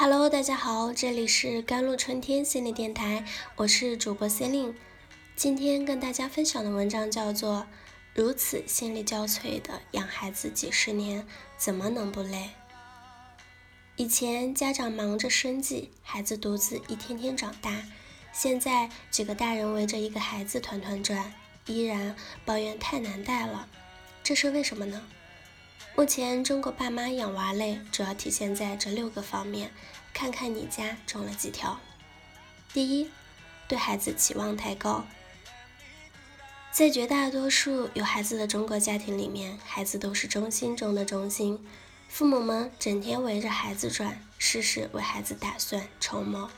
Hello，大家好，这里是甘露春天心理电台，我是主播 c e l i n e 今天跟大家分享的文章叫做《如此心力交瘁的养孩子几十年，怎么能不累？》以前家长忙着生计，孩子独自一天天长大，现在几个大人围着一个孩子团团转，依然抱怨太难带了，这是为什么呢？目前中国爸妈养娃累，主要体现在这六个方面，看看你家中了几条。第一，对孩子期望太高。在绝大多数有孩子的中国家庭里面，孩子都是中心中的中心，父母们整天围着孩子转，事事为孩子打算筹谋，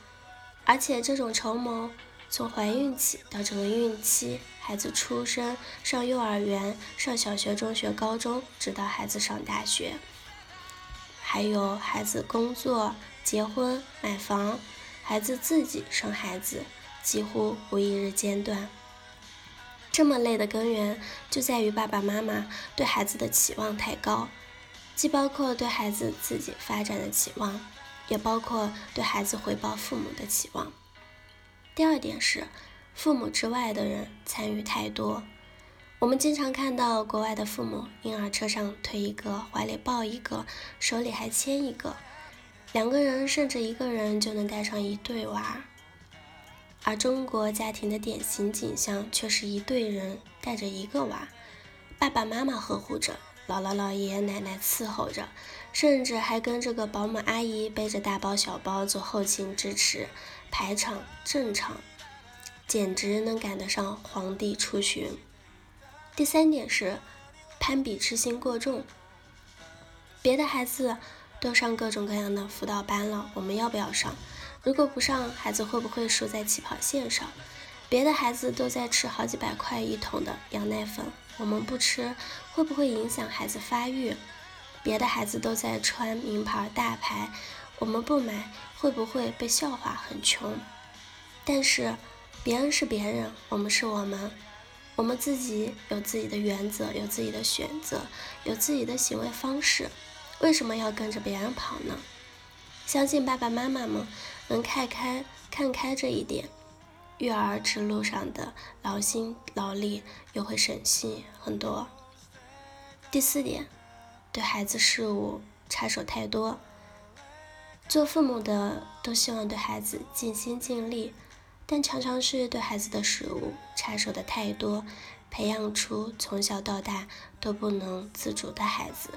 而且这种筹谋。从怀孕起到整个孕期，孩子出生、上幼儿园、上小学、中学、高中，直到孩子上大学，还有孩子工作、结婚、买房，孩子自己生孩子，几乎无一日间断。这么累的根源就在于爸爸妈妈对孩子的期望太高，既包括对孩子自己发展的期望，也包括对孩子回报父母的期望。第二点是，父母之外的人参与太多。我们经常看到国外的父母，婴儿车上推一个，怀里抱一个，手里还牵一个，两个人甚至一个人就能带上一对娃。而中国家庭的典型景象却是一对人带着一个娃，爸爸妈妈呵护着，姥姥姥爷奶奶伺候着，甚至还跟这个保姆阿姨背着大包小包做后勤支持。排场正常，简直能赶得上皇帝出巡。第三点是攀比之心过重，别的孩子都上各种各样的辅导班了，我们要不要上？如果不上，孩子会不会输在起跑线上？别的孩子都在吃好几百块一桶的羊奶粉，我们不吃，会不会影响孩子发育？别的孩子都在穿名牌大牌。我们不买会不会被笑话很穷？但是别人是别人，我们是我们，我们自己有自己的原则，有自己的选择，有自己的行为方式，为什么要跟着别人跑呢？相信爸爸妈妈们能看开看开这一点，育儿之路上的劳心劳力又会省心很多。第四点，对孩子事务插手太多。做父母的都希望对孩子尽心尽力，但常常是对孩子的事物插手的太多，培养出从小到大都不能自主的孩子。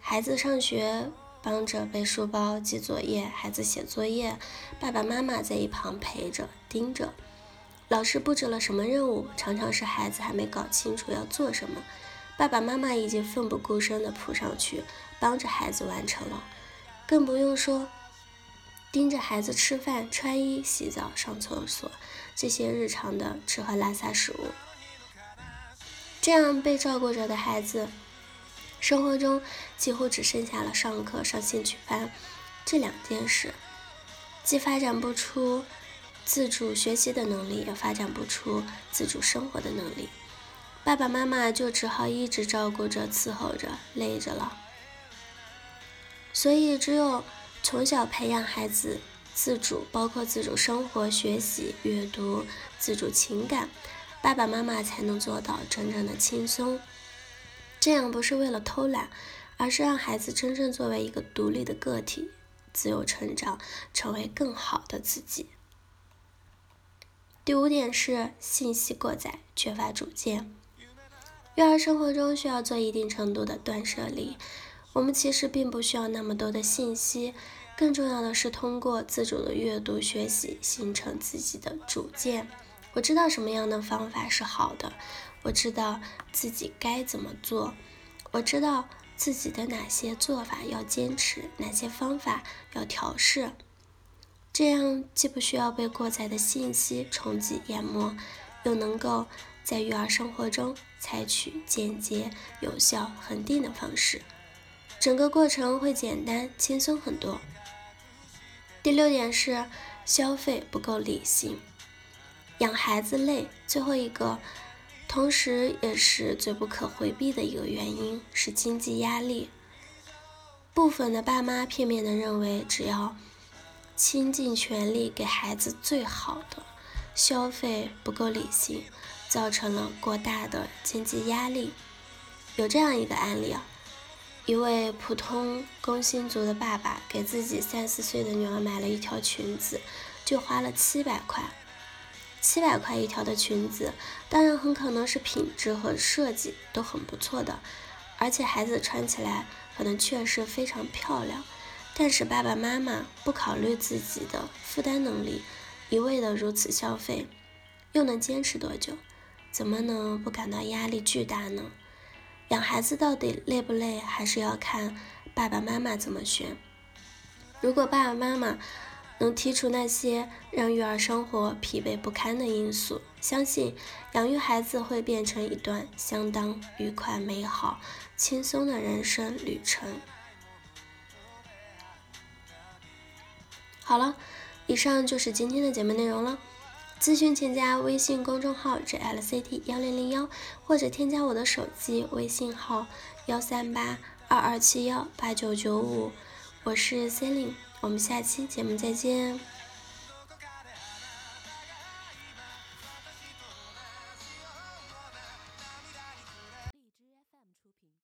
孩子上学帮着背书包、记作业，孩子写作业，爸爸妈妈在一旁陪着盯着。老师布置了什么任务，常常是孩子还没搞清楚要做什么，爸爸妈妈已经奋不顾身地扑上去帮着孩子完成了。更不用说盯着孩子吃饭、穿衣、洗澡、上厕所这些日常的吃喝拉撒食物。这样被照顾着的孩子，生活中几乎只剩下了上课、上兴趣班这两件事，既发展不出自主学习的能力，也发展不出自主生活的能力。爸爸妈妈就只好一直照顾着、伺候着，累着了。所以，只有从小培养孩子自主，包括自主生活、学习、阅读、自主情感，爸爸妈妈才能做到真正的轻松。这样不是为了偷懒，而是让孩子真正作为一个独立的个体，自由成长，成为更好的自己。第五点是信息过载，缺乏主见。育儿生活中需要做一定程度的断舍离。我们其实并不需要那么多的信息，更重要的是通过自主的阅读学习，形成自己的主见。我知道什么样的方法是好的，我知道自己该怎么做，我知道自己的哪些做法要坚持，哪些方法要调试。这样既不需要被过载的信息冲击淹没，又能够在育儿生活中采取简洁、有效、恒定的方式。整个过程会简单轻松很多。第六点是消费不够理性，养孩子累。最后一个，同时也是最不可回避的一个原因是经济压力。部分的爸妈片面的认为，只要倾尽全力给孩子最好的，消费不够理性，造成了过大的经济压力。有这样一个案例啊，一位普通工薪族的爸爸给自己三四岁的女儿买了一条裙子，就花了七百块。七百块一条的裙子，当然很可能是品质和设计都很不错的，而且孩子穿起来可能确实非常漂亮。但是爸爸妈妈不考虑自己的负担能力，一味的如此消费，又能坚持多久？怎么能不感到压力巨大呢？养孩子到底累不累，还是要看爸爸妈妈怎么选。如果爸爸妈妈，能剔除那些让育儿生活疲惫不堪的因素，相信养育孩子会变成一段相当愉快、美好、轻松的人生旅程。好了，以上就是今天的节目内容了。咨询请加微信公众号 jlct 幺零零幺，或者添加我的手机微信号幺三八二二七幺八九九五，我是 c e l i n e 我们下期节目再见。